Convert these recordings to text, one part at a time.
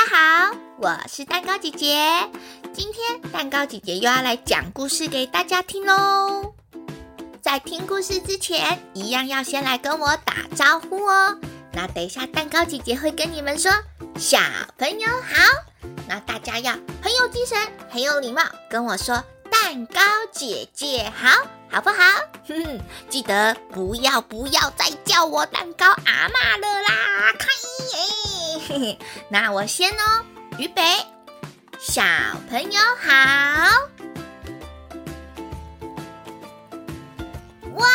大家好，我是蛋糕姐姐。今天蛋糕姐姐又要来讲故事给大家听喽。在听故事之前，一样要先来跟我打招呼哦。那等一下，蛋糕姐姐会跟你们说“小朋友好”，那大家要很有精神、很有礼貌，跟我说“蛋糕姐姐好”，好不好？哼，记得不要不要再叫我蛋糕阿妈了啦！开，嘿嘿，那我先哦，预备，小朋友好。哇，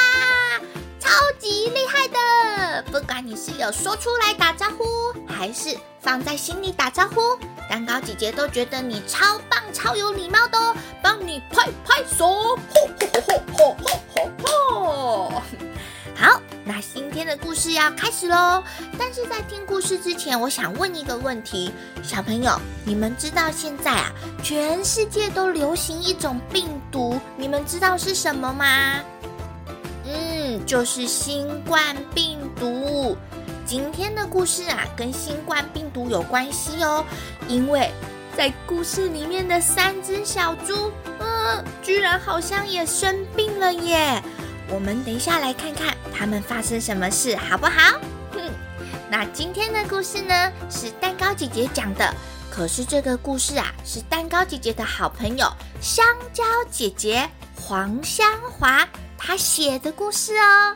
超级厉害的！不管你是有说出来打招呼，还是放在心里打招呼，蛋糕姐姐都觉得你超棒、超有礼貌的哦，帮你拍拍手！吼吼吼吼吼吼吼！好，那今天的故事要开始喽。但是在听故事之前，我想问一个问题：小朋友，你们知道现在啊，全世界都流行一种病毒，你们知道是什么吗？嗯就是新冠病毒。今天的故事啊，跟新冠病毒有关系哦。因为在故事里面的三只小猪，嗯，居然好像也生病了耶。我们等一下来看看他们发生什么事，好不好？哼，那今天的故事呢，是蛋糕姐姐讲的。可是这个故事啊，是蛋糕姐姐的好朋友香蕉姐姐黄香华。她写的故事哦，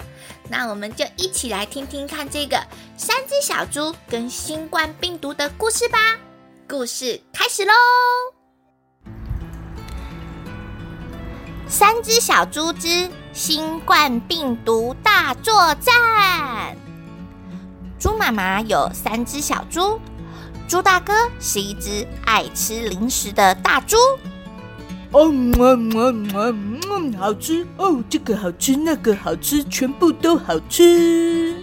那我们就一起来听听看这个三只小猪跟新冠病毒的故事吧。故事开始喽！三只小猪之新冠病毒大作战。猪妈妈有三只小猪，猪大哥是一只爱吃零食的大猪。哦，嗯嗯嗯嗯，好吃哦！这个好吃，那个好吃，全部都好吃。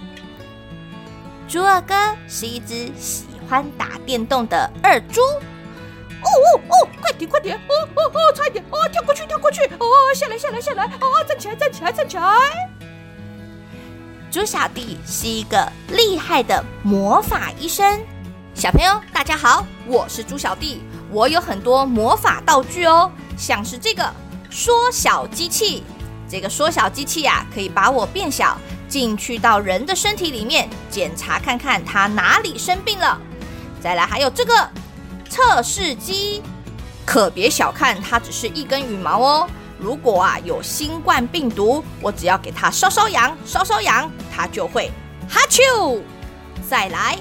猪二哥是一只喜欢打电动的二猪。哦哦哦，快点快点！哦哦哦，差一点！哦，跳过去跳过去！哦，下来下来下来！哦，站起来站起来站起来！猪小弟是一个厉害的魔法医生。小朋友大家好，我是猪小弟，我有很多魔法道具哦。像是这个缩小机器，这个缩小机器呀，可以把我变小，进去到人的身体里面，检查看看他哪里生病了。再来还有这个测试机，可别小看它，只是一根羽毛哦。如果啊有新冠病毒，我只要给它搔搔痒，搔搔痒，它就会哈啾。再来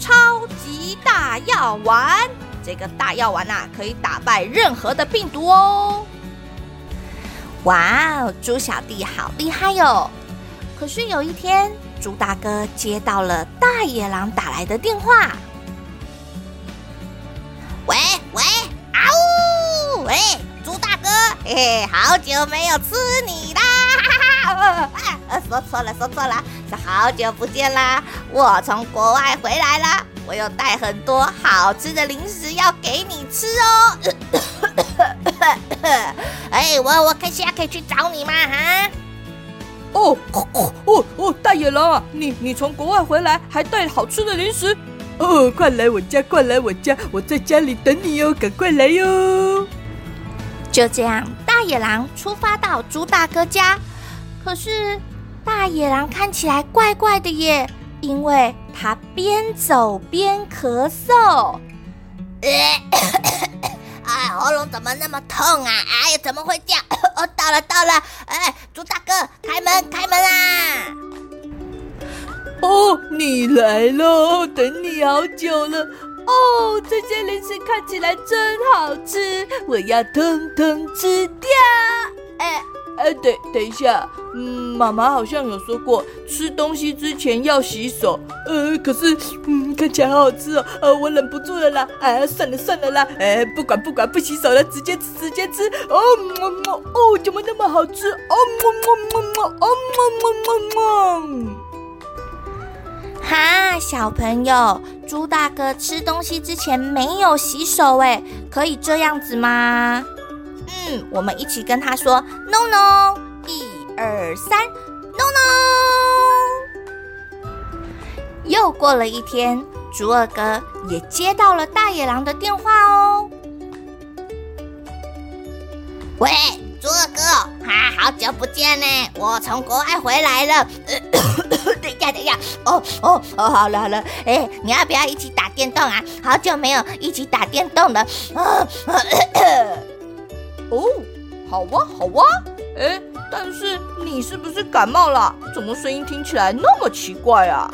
超级大药丸。这个大药丸呐、啊，可以打败任何的病毒哦！哇哦，猪小弟好厉害哟、哦！可是有一天，猪大哥接到了大野狼打来的电话。喂，猪大哥，嘿嘿，好久没有吃你啦！哈哈哈啊，说错了，说错了，是好久不见啦！我从国外回来了。我有带很多好吃的零食要给你吃哦。哎，我我可现在可以去找你吗？哈？哦哦哦哦！大野狼啊，你你从国外回来还带好吃的零食？哦，快来我家，快来我家，我在家里等你哟，赶快来哟！就这样，大野狼出发到猪大哥家。可是大野狼看起来怪怪的耶。因为他边走边咳嗽，哎，喉咙怎么那么痛啊？哎呀，怎么会这样？哦，到了到了，哎，猪大哥，开门开门啦！哦，你来了，等你好久了。哦，这些零食看起来真好吃，我要通通吃掉。哎。哎，等等一下，嗯，妈妈好像有说过，吃东西之前要洗手。呃，可是，嗯，看起来好好吃哦，呃，我忍不住了啦。哎，算了算了啦，哎，不管不管，不洗手了，直接吃直接吃。哦，么么，哦，怎么那么好吃？哦，么么么么，哦，么么么么。哈，小朋友，猪大哥吃东西之前没有洗手，哎，可以这样子吗？嗯，我们一起跟他说 “no no”，一二三，“no no”。又过了一天，猪二哥也接到了大野狼的电话哦。喂，好久不见呢！我从国外回来了。呃、等一下，等一下，哦哦哦，好了好了，哎，你要不要一起打电动啊？好久没有一起打电动了。啊，哦，好哇好哇，哎，但是你是不是感冒了？怎么声音听起来那么奇怪啊？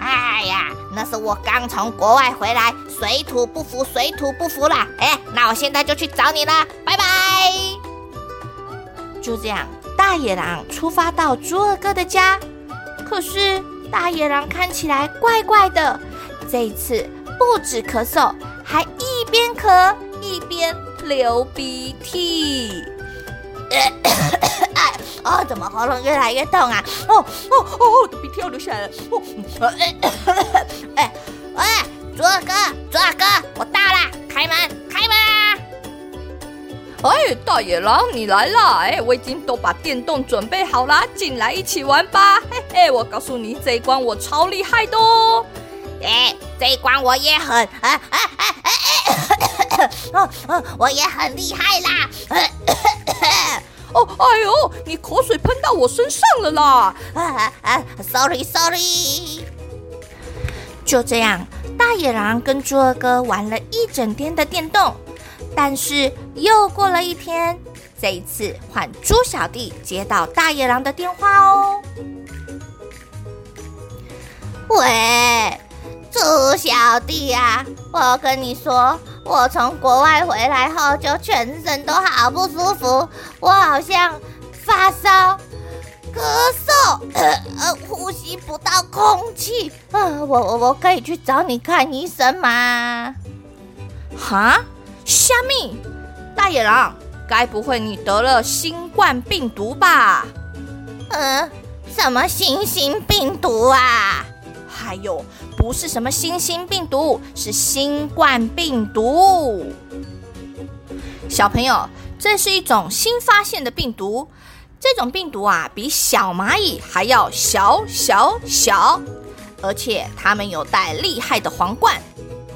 哎呀，那是我刚从国外回来，水土不服，水土不服啦！哎，那我现在就去找你啦，拜拜。就这样，大野狼出发到猪二哥的家。可是大野狼看起来怪怪的，这一次不止咳嗽，还一边咳一边流鼻涕。哎，哦，怎么喉咙越来越痛啊？哦哦哦，我的鼻涕要流下来了。哦，哎哎哎，猪二哥，猪二哥，我到了，开门，开门啊！哎，大野狼，你来啦！哎，我已经都把电动准备好啦，进来一起玩吧！嘿嘿，我告诉你，这一关我超厉害的哦！哎，这一关我也很，啊啊啊啊！哦哦，我也很厉害啦！哦，哎呦，你口水喷到我身上了啦！啊啊，sorry sorry。就这样，大野狼跟猪二哥玩了一整天的电动。但是又过了一天，这一次换猪小弟接到大野狼的电话哦。喂，猪小弟呀，我跟你说，我从国外回来后就全身都好不舒服，我好像发烧、咳嗽，呃，呼吸不到空气，呃，我我我可以去找你看医生吗？哈？虾米，大野狼，该不会你得了新冠病毒吧？嗯，什么新型病毒啊？还有，不是什么新型病毒，是新冠病毒。小朋友，这是一种新发现的病毒。这种病毒啊，比小蚂蚁还要小小小，而且它们有带厉害的皇冠，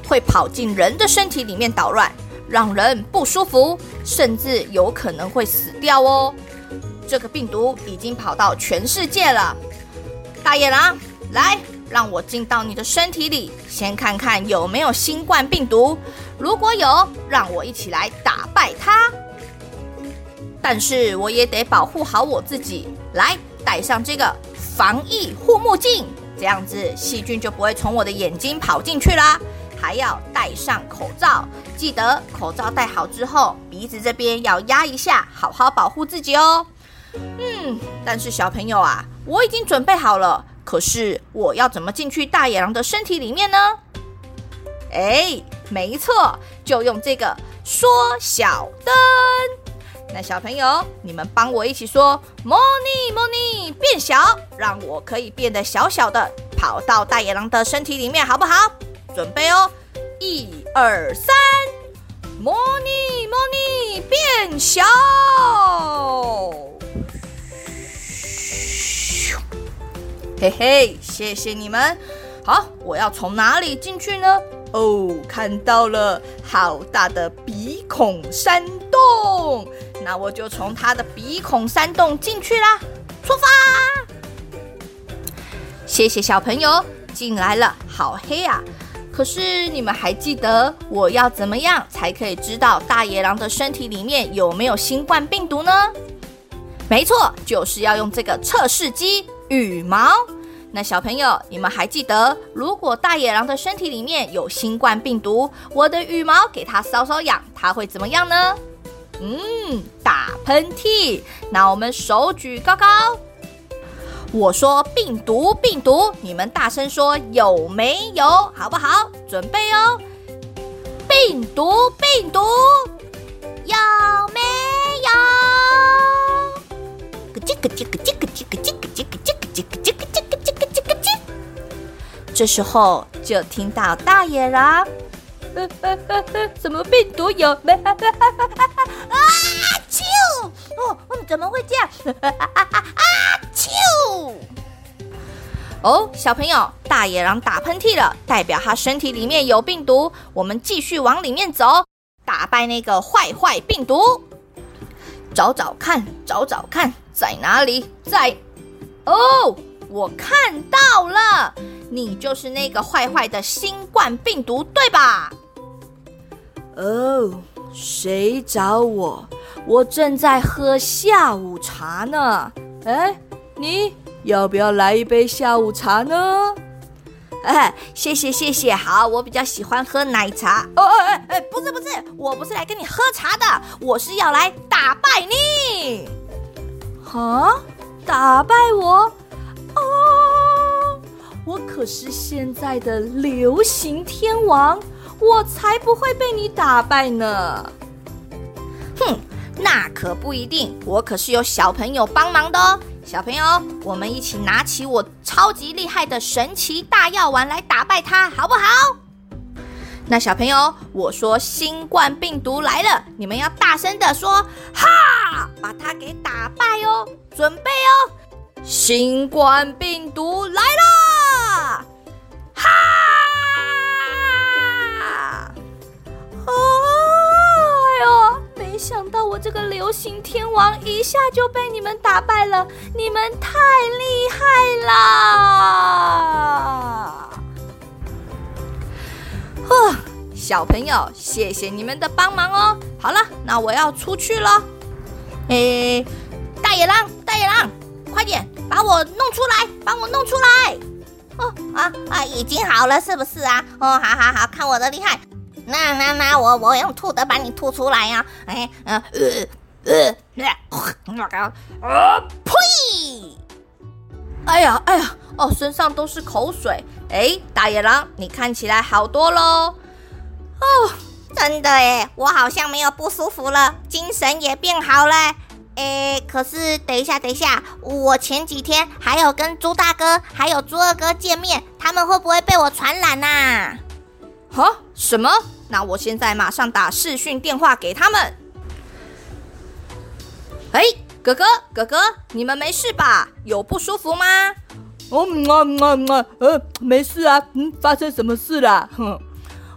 会跑进人的身体里面捣乱。让人不舒服，甚至有可能会死掉哦。这个病毒已经跑到全世界了。大野狼，来，让我进到你的身体里，先看看有没有新冠病毒。如果有，让我一起来打败它。但是我也得保护好我自己，来，戴上这个防疫护目镜，这样子细菌就不会从我的眼睛跑进去啦。还要戴上口罩，记得口罩戴好之后，鼻子这边要压一下，好好保护自己哦。嗯，但是小朋友啊，我已经准备好了，可是我要怎么进去大野狼的身体里面呢？哎，没错，就用这个缩小灯。那小朋友，你们帮我一起说：莫妮，莫妮，变小，让我可以变得小小的，跑到大野狼的身体里面，好不好？准备哦，一二三，莫妮莫妮变小，嘿嘿，谢谢你们。好，我要从哪里进去呢？哦，看到了，好大的鼻孔山洞，那我就从它的鼻孔山洞进去啦。出发！谢谢小朋友，进来了，好黑啊。可是你们还记得我要怎么样才可以知道大野狼的身体里面有没有新冠病毒呢？没错，就是要用这个测试机羽毛。那小朋友，你们还记得，如果大野狼的身体里面有新冠病毒，我的羽毛给它搔搔痒，它会怎么样呢？嗯，打喷嚏。那我们手举高高。我说病毒，病毒，你们大声说有没有，好不好？准备哦！病毒，病毒，有没有？咯叽咯叽咯叽咯叽咯叽咯叽咯叽咯叽咯叽咯叽咯叽咯叽。这时候就听到大野狼，呃呃呃呃，什么病毒有没？啊！啾！哦，怎么会这样？啊！哦，小朋友，大野狼打喷嚏了，代表他身体里面有病毒。我们继续往里面走，打败那个坏坏病毒。找找看，找找看，在哪里？在……哦，我看到了，你就是那个坏坏的新冠病毒，对吧？哦，谁找我？我正在喝下午茶呢。哎，你？要不要来一杯下午茶呢？哎，谢谢谢谢，好，我比较喜欢喝奶茶。哦哦哎哎，不是不是，我不是来跟你喝茶的，我是要来打败你。哈？打败我？哦，我可是现在的流行天王，我才不会被你打败呢。哼，那可不一定，我可是有小朋友帮忙的哦。小朋友，我们一起拿起我超级厉害的神奇大药丸来打败它，好不好？那小朋友，我说新冠病毒来了，你们要大声的说“哈”，把它给打败哦！准备哦，新冠病毒这个流行天王一下就被你们打败了，你们太厉害啦！呵，小朋友，谢谢你们的帮忙哦。好了，那我要出去了。诶，大野狼，大野狼，快点把我弄出来，把我弄出来！哦啊啊，已经好了，是不是啊？哦，好好好，看我的厉害！那那那我我用吐的把你吐出来呀、啊！哎呃呃呃，呃呸！哎呀哎呀哦，身上都是口水。哎，大野狼，你看起来好多喽。哦，真的哎，我好像没有不舒服了，精神也变好了。哎，可是等一下等一下，我前几天还有跟猪大哥还有猪二哥见面，他们会不会被我传染呐、啊？哈？什么？那我现在马上打视讯电话给他们。哎，哥哥，哥哥，你们没事吧？有不舒服吗？哦，啊啊啊，呃，没事啊。嗯，发生什么事了？哼。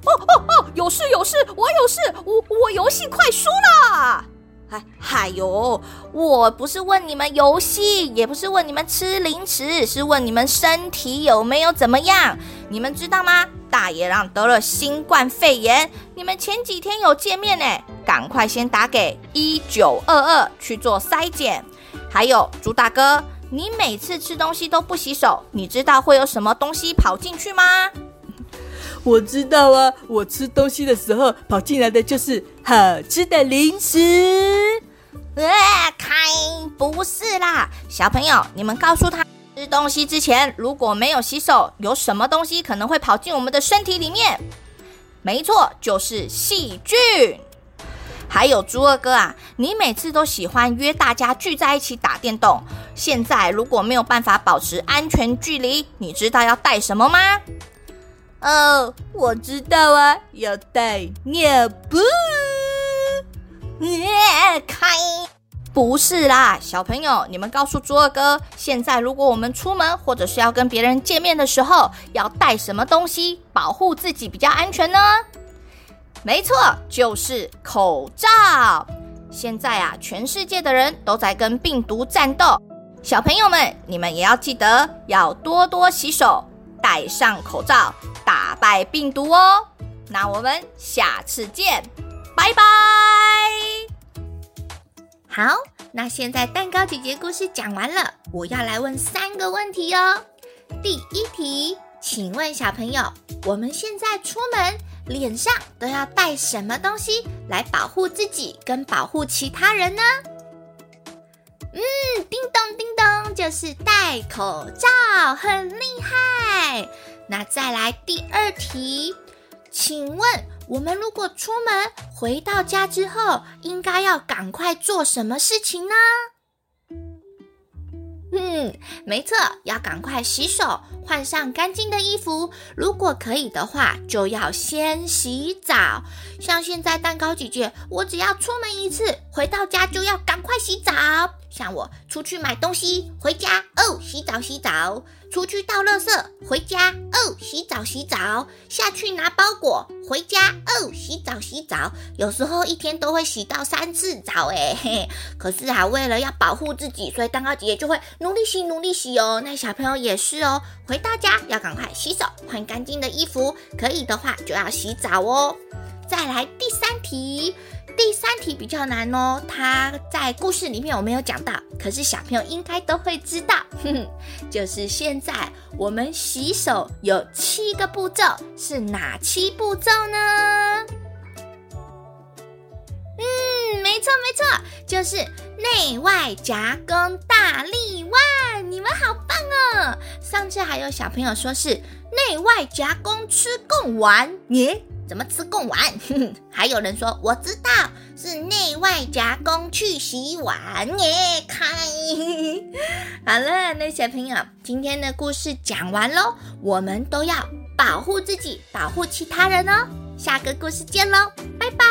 哦哦哦，有事有事，我有事，我我游戏快输了。哎，嗨哟，我不是问你们游戏，也不是问你们吃零食，是问你们身体有没有怎么样？你们知道吗？大野狼得了新冠肺炎，你们前几天有见面呢，赶快先打给一九二二去做筛检。还有猪大哥，你每次吃东西都不洗手，你知道会有什么东西跑进去吗？我知道啊，我吃东西的时候跑进来的就是好吃的零食。呃，开，不是啦，小朋友，你们告诉他。吃东西之前如果没有洗手，有什么东西可能会跑进我们的身体里面？没错，就是细菌。还有猪二哥啊，你每次都喜欢约大家聚在一起打电动，现在如果没有办法保持安全距离，你知道要带什么吗？哦，我知道啊，要带尿布。耶，开。不是啦，小朋友，你们告诉猪二哥，现在如果我们出门或者是要跟别人见面的时候，要带什么东西保护自己比较安全呢？没错，就是口罩。现在啊，全世界的人都在跟病毒战斗，小朋友们，你们也要记得要多多洗手，戴上口罩，打败病毒哦。那我们下次见，拜拜。好，那现在蛋糕姐姐故事讲完了，我要来问三个问题哦。第一题，请问小朋友，我们现在出门脸上都要带什么东西来保护自己跟保护其他人呢？嗯，叮咚叮咚，就是戴口罩，很厉害。那再来第二题，请问，我们如果出门回到家之后，应该要赶快做什么事情呢？嗯，没错，要赶快洗手，换上干净的衣服。如果可以的话，就要先洗澡。像现在蛋糕姐姐，我只要出门一次，回到家就要赶快洗澡。像我出去买东西，回家哦，洗澡洗澡；出去倒垃圾，回家哦，洗澡洗澡；下去拿包裹，回家哦，洗澡洗澡。有时候一天都会洗到三次澡，哎嘿。可是啊，为了要保护自己，所以蛋糕姐姐就会努力洗，努力洗哦。那小朋友也是哦，回到家要赶快洗手，换干净的衣服，可以的话就要洗澡哦。再来第三题。第三题比较难哦，它在故事里面我没有讲到，可是小朋友应该都会知道，哼哼，就是现在我们洗手有七个步骤，是哪七步骤呢？嗯，没错没错，就是内外夹弓大立腕，你们好棒哦！上次还有小朋友说是内外夹弓吃贡丸，耶。怎么吃贡丸？还有人说我知道是内外夹攻去洗碗耶！看，好了，那小朋友，今天的故事讲完喽，我们都要保护自己，保护其他人哦。下个故事见喽，拜拜。